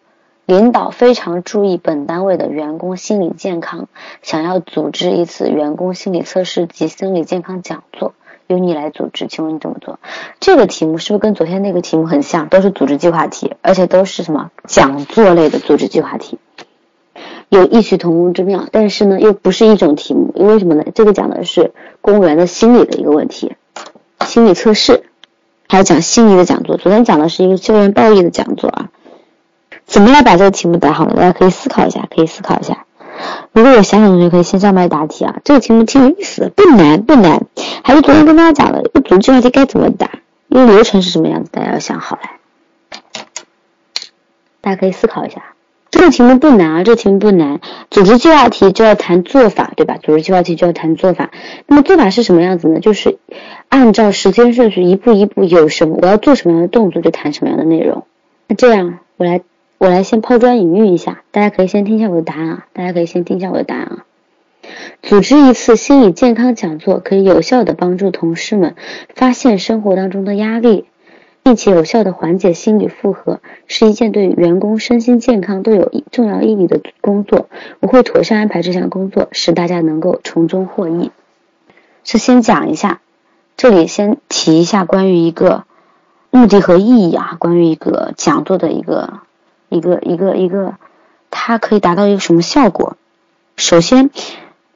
Speaker 1: 领导非常注意本单位的员工心理健康，想要组织一次员工心理测试及心理健康讲座，由你来组织，请问你怎么做？这个题目是不是跟昨天那个题目很像？都是组织计划题，而且都是什么讲座类的组织计划题，有异曲同工之妙，但是呢又不是一种题目，因为什么呢？这个讲的是公务员的心理的一个问题，心理测试，还有讲心理的讲座。昨天讲的是一个校园暴力的讲座啊。怎么来把这个题目答好呢？大家可以思考一下，可以思考一下。如果有想法同学可以先上麦答题啊。这个题目挺有意思的，不难不难。还是昨天跟大家讲的，组织计划题该怎么答，因为流程是什么样子，大家要想好来。大家可以思考一下。这个题目不难啊，这个题目不难。组织计划题就要谈做法，对吧？组织计划题就要谈做法。那么做法是什么样子呢？就是按照时间顺序，一步一步有什么，我要做什么样的动作，就谈什么样的内容。那这样，我来。我来先抛砖引玉一下，大家可以先听一下我的答案啊！大家可以先听一下我的答案啊！组织一次心理健康讲座，可以有效的帮助同事们发现生活当中的压力，并且有效的缓解心理负荷，是一件对员工身心健康都有重要意义的工作。我会妥善安排这项工作，使大家能够从中获益。是先讲一下，这里先提一下关于一个目的和意义啊，关于一个讲座的一个。一个一个一个，它可以达到一个什么效果？首先，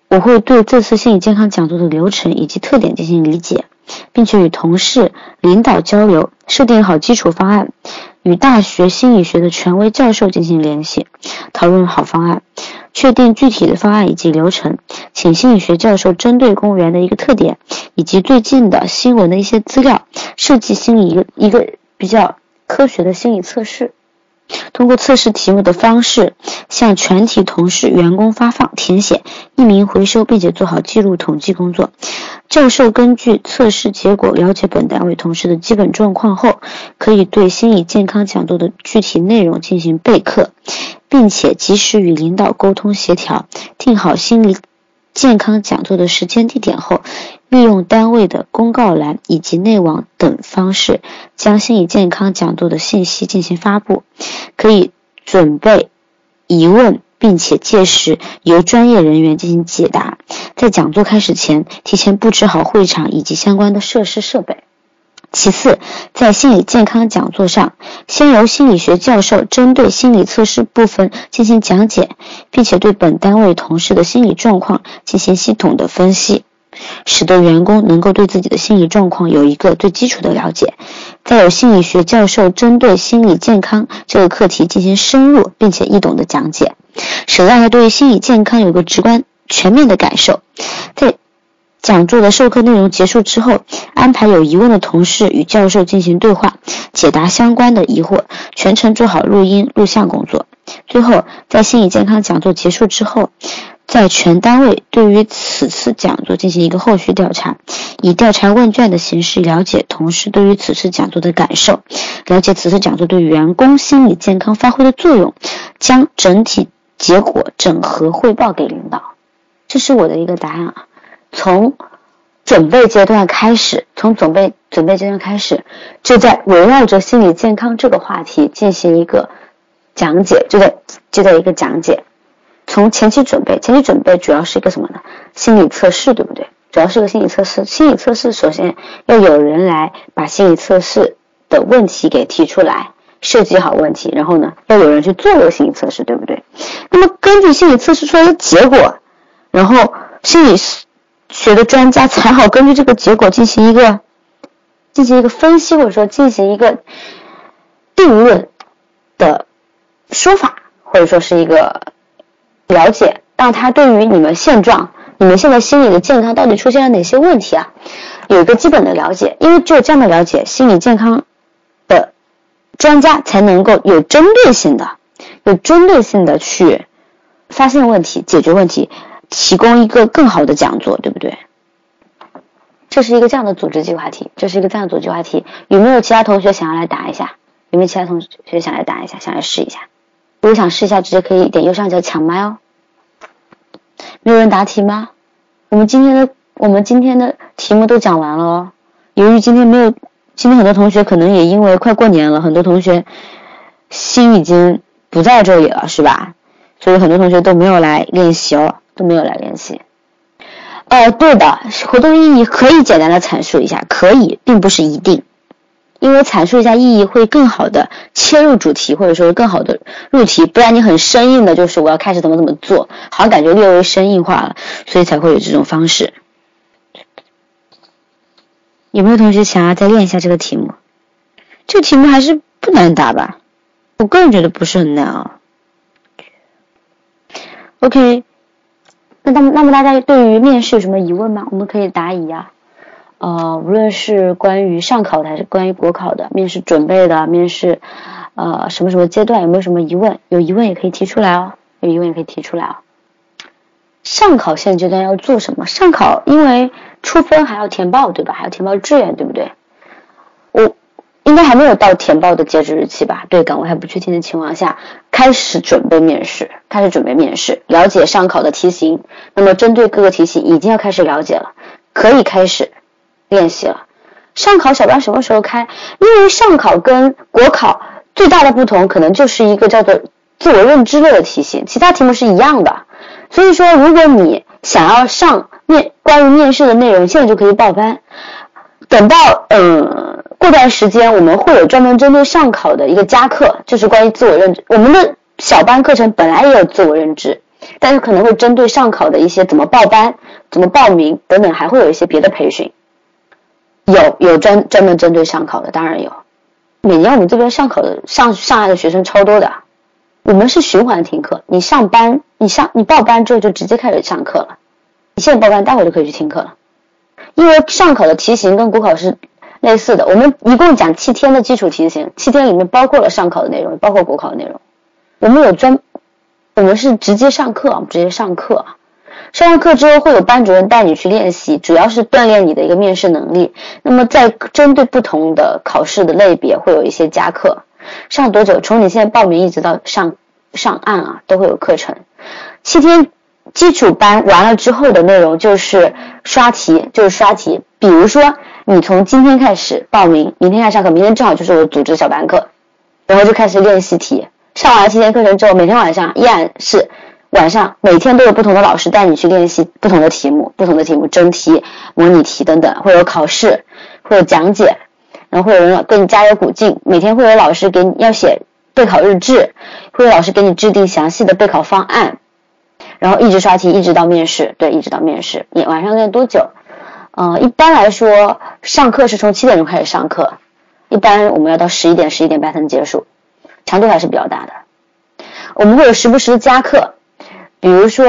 Speaker 1: 我会对这次心理健康讲座的流程以及特点进行理解，并且与同事、领导交流，设定好基础方案，与大学心理学的权威教授进行联系，讨论好方案，确定具体的方案以及流程，请心理学教授针对公务员的一个特点以及最近的新闻的一些资料，设计心理一个一个比较科学的心理测试。通过测试题目的方式，向全体同事、员工发放、填写、匿名回收，并且做好记录统计工作。教授根据测试结果了解本单位同事的基本状况后，可以对心理健康讲座的具体内容进行备课，并且及时与领导沟通协调，定好心理健康讲座的时间地点后。利用单位的公告栏以及内网等方式，将心理健康讲座的信息进行发布。可以准备疑问，并且届时由专业人员进行解答。在讲座开始前，提前布置好会场以及相关的设施设备。其次，在心理健康讲座上，先由心理学教授针对心理测试部分进行讲解，并且对本单位同事的心理状况进行系统的分析。使得员工能够对自己的心理状况有一个最基础的了解，再有心理学教授针对心理健康这个课题进行深入并且易懂的讲解，使大家对心理健康有个直观全面的感受。在讲座的授课内容结束之后，安排有疑问的同事与教授进行对话，解答相关的疑惑，全程做好录音录像工作。最后，在心理健康讲座结束之后。在全单位对于此次讲座进行一个后续调查，以调查问卷的形式了解同事对于此次讲座的感受，了解此次讲座对员工心理健康发挥的作用，将整体结果整合汇报给领导。这是我的一个答案啊。从准备阶段开始，从准备准备阶段开始，就在围绕着心理健康这个话题进行一个讲解，就在就在一个讲解。从前期准备，前期准备主要是一个什么呢？心理测试，对不对？主要是个心理测试。心理测试首先要有人来把心理测试的问题给提出来，设计好问题，然后呢，要有人去做这个心理测试，对不对？那么根据心理测试出来的结果，然后心理学的专家才好根据这个结果进行一个进行一个分析，或者说进行一个定论的说法，或者说是一个。了解，让他对于你们现状、你们现在心理的健康到底出现了哪些问题啊，有一个基本的了解。因为只有这样的了解，心理健康的专家才能够有针对性的、有针对性的去发现问题、解决问题，提供一个更好的讲座，对不对？这是一个这样的组织计划题，这是一个这样的组织计划题。有没有其他同学想要来答一下？有没有其他同学想来答一下？想来试一下？如果想试一下，直接可以点右上角抢麦哦。没有人答题吗？我们今天的我们今天的题目都讲完了哦。由于今天没有，今天很多同学可能也因为快过年了，很多同学心已经不在这里了，是吧？所以很多同学都没有来练习哦，都没有来练习。呃，对的，活动意义可以简单的阐述一下，可以，并不是一定。因为阐述一下意义会更好的切入主题，或者说更好的入题，不然你很生硬的，就是我要开始怎么怎么做，好像感觉略微生硬化了，所以才会有这种方式。有没有同学想要再练一下这个题目？这个题目还是不难答吧？我个人觉得不是很难啊。OK，那那么那么大家对于面试有什么疑问吗？我们可以答疑啊。呃，无论是关于上考的还是关于国考的面试准备的面试，呃，什么什么阶段有没有什么疑问？有疑问也可以提出来哦，有疑问也可以提出来哦。上考现阶段要做什么？上考因为出分还要填报对吧？还要填报志愿对不对？我应该还没有到填报的截止日期吧？对岗位还不确定的情况下，开始准备面试，开始准备面试，了解上考的题型。那么针对各个题型已经要开始了解了，可以开始。练习了，上考小班什么时候开？因为上考跟国考最大的不同，可能就是一个叫做自我认知类的题型，其他题目是一样的。所以说，如果你想要上面关于面试的内容，现在就可以报班。等到嗯过段时间，我们会有专门针对上考的一个加课，就是关于自我认知。我们的小班课程本来也有自我认知，但是可能会针对上考的一些怎么报班、怎么报名等等，还会有一些别的培训。有有专专门针对上考的，当然有。每年我们这边上考的上上来的学生超多的，我们是循环听课。你上班，你上你报班之后就直接开始上课了。你现在报班，待会就可以去听课了。因为上考的题型跟国考是类似的。我们一共讲七天的基础题型，七天里面包括了上考的内容，包括国考的内容。我们有专，我们是直接上课，直接上课。上完课之后会有班主任带你去练习，主要是锻炼你的一个面试能力。那么在针对不同的考试的类别，会有一些加课。上多久？从你现在报名一直到上上岸啊，都会有课程。七天基础班完了之后的内容就是刷题，就是刷题。比如说你从今天开始报名，明天开始上课，明天正好就是我组织小班课，然后就开始练习题。上完七天课程之后，每天晚上依然是晚上，每天都有不同的老师带你去练习不同的题目，不同的题目，真题、模拟题等等，会有考试，会有讲解。然后会有人给你加油鼓劲，每天会有老师给你要写备考日志，会有老师给你制定详细的备考方案，然后一直刷题，一直到面试，对，一直到面试。你晚上练多久？呃，一般来说，上课是从七点钟开始上课，一般我们要到十一点、十一点半才能结束，强度还是比较大的。我们会有时不时的加课，比如说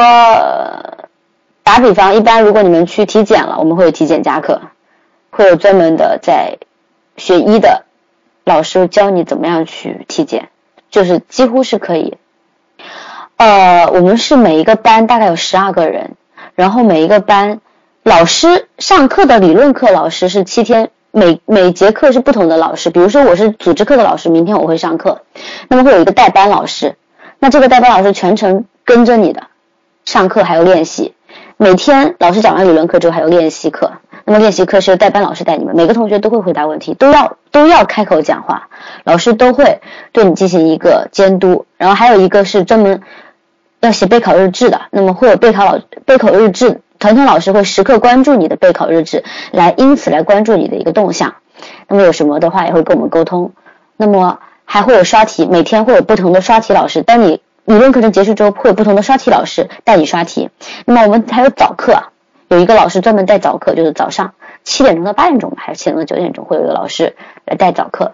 Speaker 1: 打比方，一般如果你们去体检了，我们会有体检加课，会有专门的在。学医的老师教你怎么样去体检，就是几乎是可以。呃，我们是每一个班大概有十二个人，然后每一个班老师上课的理论课老师是七天，每每节课是不同的老师。比如说我是组织课的老师，明天我会上课，那么会有一个代班老师，那这个代班老师全程跟着你的上课还有练习，每天老师讲完理论课之后还有练习课。那么练习课是代班老师带你们，每个同学都会回答问题，都要都要开口讲话，老师都会对你进行一个监督。然后还有一个是专门要写备考日志的，那么会有备考老备考日志，团团老师会时刻关注你的备考日志，来因此来关注你的一个动向。那么有什么的话也会跟我们沟通。那么还会有刷题，每天会有不同的刷题老师。当你理论课程结束之后，会有不同的刷题老师带你刷题。那么我们还有早课。有一个老师专门带早课，就是早上七点钟到八点钟还是七点到九点钟，会有一个老师来带早课。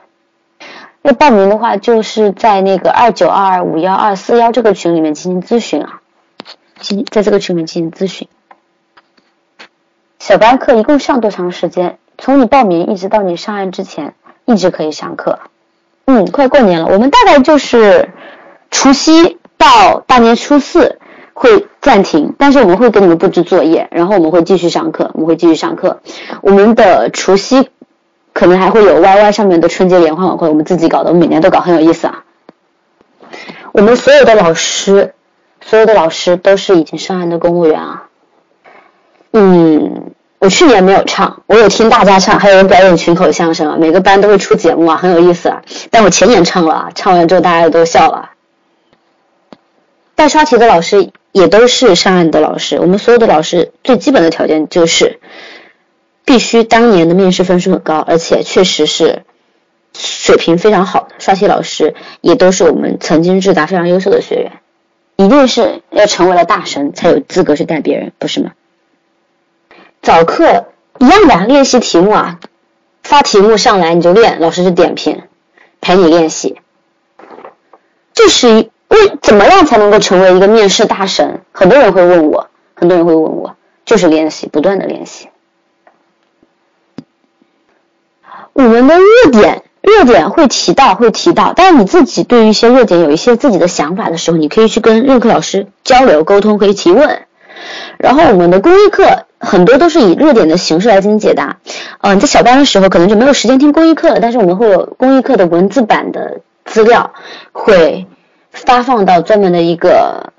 Speaker 1: 要报名的话，就是在那个二九二二五幺二四幺这个群里面进行咨询啊，进在这个群里面进行咨询。小班课一共上多长时间？从你报名一直到你上岸之前，一直可以上课。嗯，快过年了，我们大概就是除夕到大年初四。会暂停，但是我们会给你们布置作业，然后我们会继续上课，我们会继续上课。我们的除夕可能还会有 YY 上面的春节联欢晚会，我们自己搞的，我们每年都搞，很有意思啊。我们所有的老师，所有的老师都是已经上岸的公务员啊。嗯，我去年没有唱，我有听大家唱，还有人表演群口相声啊，每个班都会出节目啊，很有意思啊。但我前年唱了，唱完之后大家都笑了。带刷题的老师。也都是上岸的老师，我们所有的老师最基本的条件就是必须当年的面试分数很高，而且确实是水平非常好的刷题老师，也都是我们曾经智达非常优秀的学员，一定是要成为了大神才有资格去带别人，不是吗？早课一样的练习题目啊，发题目上来你就练，老师就点评，陪你练习，这是一。为怎么样才能够成为一个面试大神？很多人会问我，很多人会问我，就是练习，不断的练习。我们的热点，热点会提到，会提到，但是你自己对于一些热点有一些自己的想法的时候，你可以去跟任课老师交流沟通，可以提问。然后我们的公益课很多都是以热点的形式来进行解答。嗯，在小班的时候可能就没有时间听公益课了，但是我们会有公益课的文字版的资料会。发放到专门的一个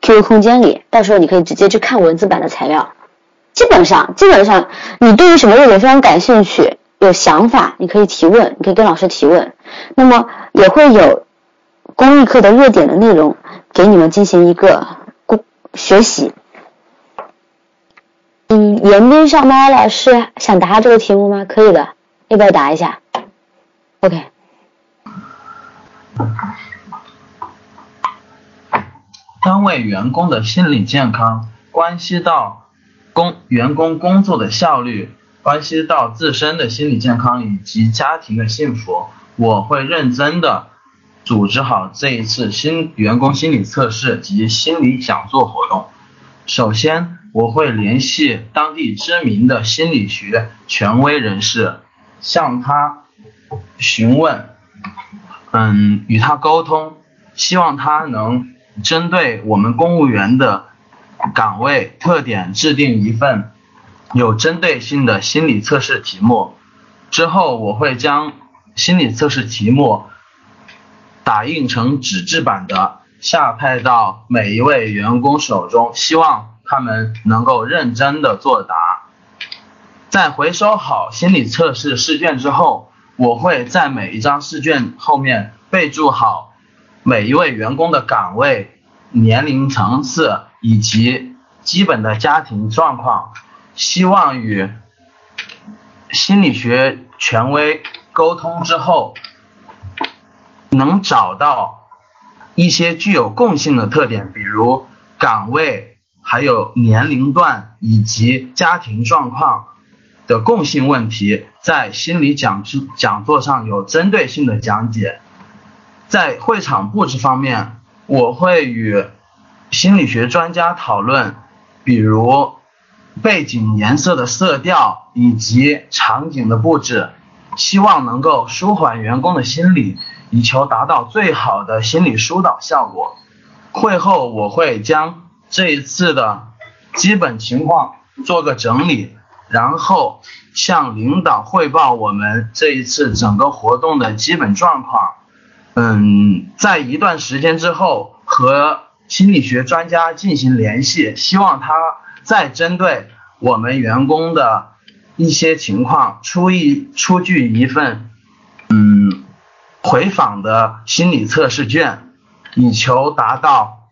Speaker 1: QQ 空间里，到时候你可以直接去看文字版的材料。基本上，基本上你对于什么热点非常感兴趣、有想法，你可以提问，你可以跟老师提问。那么也会有公益课的热点的内容给你们进行一个公学习。嗯，延边上猫老师想答这个题目吗？可以的，要不要答一下？OK。
Speaker 2: 单位员工的心理健康关系到工员工工作的效率，关系到自身的心理健康以及家庭的幸福。我会认真的组织好这一次新员工心理测试及心理讲座活动。首先，我会联系当地知名的心理学权威人士，向他询问，嗯，与他沟通，希望他能针对我们公务员的岗位特点制定一份有针对性的心理测试题目。之后我会将心理测试题目打印成纸质版的，下派到每一位员工手中，希望他们能够认真的作答。在回收好心理测试试卷之后，我会在每一张试卷后面备注好每一位员工的岗位、年龄层次以及基本的家庭状况，希望与心理学权威沟通之后，能找到一些具有共性的特点，比如岗位、还有年龄段以及家庭状况。的共性问题，在心理讲讲座上有针对性的讲解。在会场布置方面，我会与心理学专家讨论，比如背景颜色的色调以及场景的布置，希望能够舒缓员工的心理，以求达到最好的心理疏导效果。会后我会将这一次的基本情况做个整理。然后向领导汇报我们这一次整个活动的基本状况。嗯，在一段时间之后和心理学专家进行联系，希望他再针对我们员工的一些情况出一出具一份嗯回访的心理测试卷，以求达到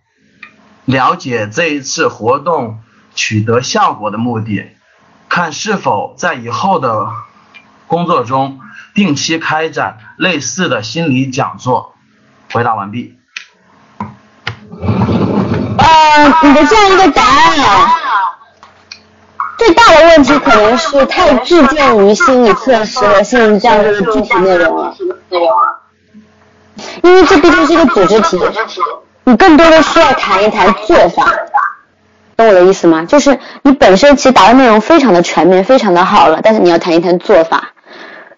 Speaker 2: 了解这一次活动取得效果的目的。看是否在以后的工作中定期开展类似的心理讲座。回答完毕。
Speaker 1: 呃，你的这样一个答案，最大的问题可能是太致敬于心理测试和心理讲座的具体内容了。因为这毕竟是一个组织题，你更多的需要谈一谈做法。懂我的意思吗？就是你本身其实答的内容非常的全面，非常的好了，但是你要谈一谈做法，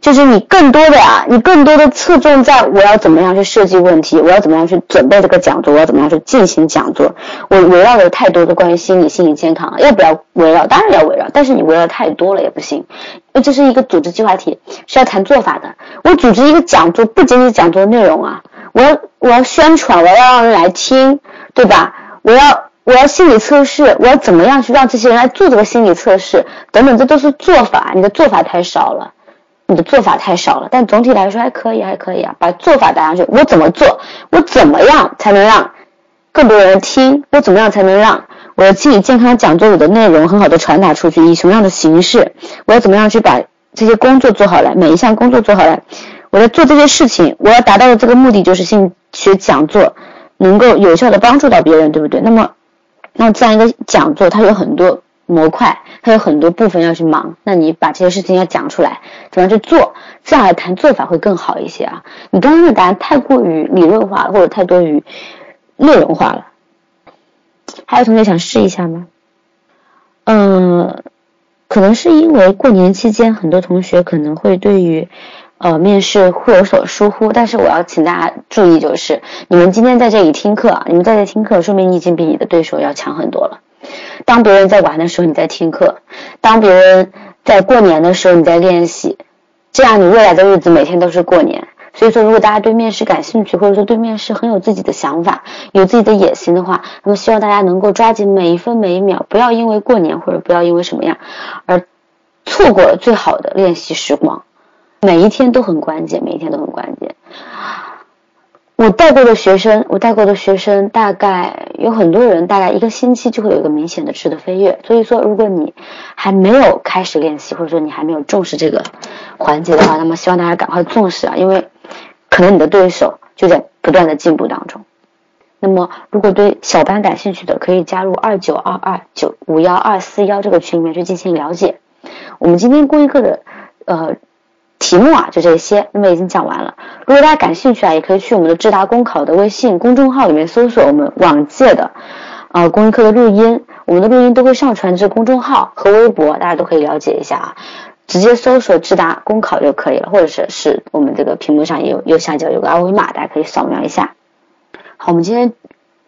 Speaker 1: 就是你更多的呀，你更多的侧重在我要怎么样去设计问题，我要怎么样去准备这个讲座，我要怎么样去进行讲座。我围绕的太多的关于心理、心理健康，要不要围绕？当然要围绕，但是你围绕太多了也不行。因为这是一个组织计划题，是要谈做法的。我组织一个讲座，不仅仅讲座内容啊，我要我要宣传，我要让人来听，对吧？我要。我要心理测试，我要怎么样去让这些人来做这个心理测试？等等，这都是做法，你的做法太少了，你的做法太少了。但总体来说还可以，还可以啊，把做法打上去。我怎么做？我怎么样才能让更多人听？我怎么样才能让我的心理健康讲座里的内容很好的传达出去？以什么样的形式？我要怎么样去把这些工作做好来？每一项工作做好来，我在做这些事情，我要达到的这个目的就是心理学讲座能够有效的帮助到别人，对不对？那么。那这样一个讲座，它有很多模块，它有很多部分要去忙。那你把这些事情要讲出来，怎么样去做，这样来谈做法会更好一些啊。你刚刚的答案太过于理论化，或者太多于内容化了。还有同学想试一下吗？嗯，可能是因为过年期间，很多同学可能会对于。呃，面试会有所疏忽，但是我要请大家注意，就是你们今天在这里听课啊，你们在这听课，说明你已经比你的对手要强很多了。当别人在玩的时候，你在听课；当别人在过年的时候，你在练习。这样，你未来的日子每天都是过年。所以说，如果大家对面试感兴趣，或者说对面试很有自己的想法、有自己的野心的话，那么希望大家能够抓紧每一分每一秒，不要因为过年或者不要因为什么样而错过了最好的练习时光。每一天都很关键，每一天都很关键。我带过的学生，我带过的学生大概有很多人，大概一个星期就会有一个明显的质的飞跃。所以说，如果你还没有开始练习，或者说你还没有重视这个环节的话，那么希望大家赶快重视啊，因为可能你的对手就在不断的进步当中。那么，如果对小班感兴趣的，可以加入二九二二九五幺二四幺这个群里面去进行了解。我们今天公益课的呃。题目啊，就这些，那么已经讲完了。如果大家感兴趣啊，也可以去我们的智达公考的微信公众号里面搜索我们往届的呃公益课的录音，我们的录音都会上传至公众号和微博，大家都可以了解一下啊。直接搜索智达公考就可以了，或者是是我们这个屏幕上也有右下角有个二维码，大家可以扫描一下。好，我们今天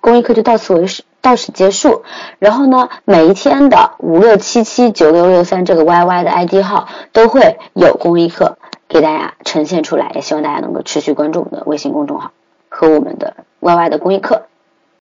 Speaker 1: 公益课就到此为止，到此结束。然后呢，每一天的五六七七九六六三这个 YY 的 ID 号都会有公益课给大家呈现出来，也希望大家能够持续关注我们的微信公众号和我们的 YY 的公益课。